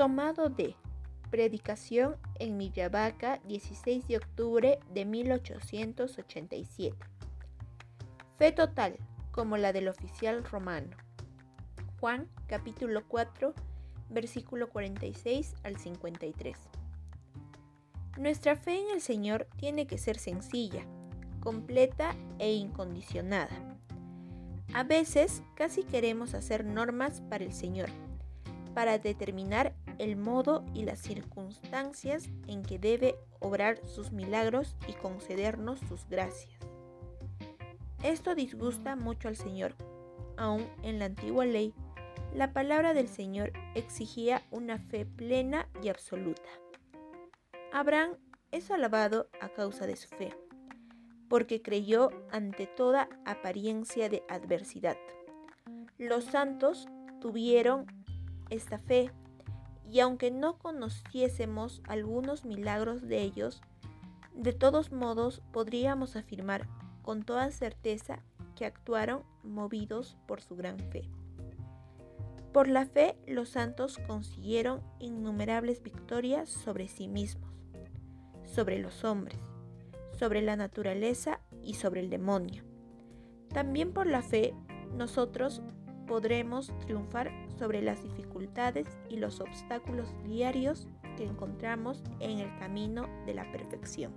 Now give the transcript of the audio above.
Tomado de Predicación en Millavaca, 16 de octubre de 1887. Fe total, como la del oficial romano. Juan capítulo 4, versículo 46 al 53. Nuestra fe en el Señor tiene que ser sencilla, completa e incondicionada. A veces casi queremos hacer normas para el Señor, para determinar el modo y las circunstancias en que debe obrar sus milagros y concedernos sus gracias. Esto disgusta mucho al Señor. Aún en la antigua ley, la palabra del Señor exigía una fe plena y absoluta. Abraham es alabado a causa de su fe, porque creyó ante toda apariencia de adversidad. Los santos tuvieron esta fe, y aunque no conociésemos algunos milagros de ellos, de todos modos podríamos afirmar con toda certeza que actuaron movidos por su gran fe. Por la fe los santos consiguieron innumerables victorias sobre sí mismos sobre los hombres, sobre la naturaleza y sobre el demonio. También por la fe nosotros podremos triunfar sobre las dificultades y los obstáculos diarios que encontramos en el camino de la perfección.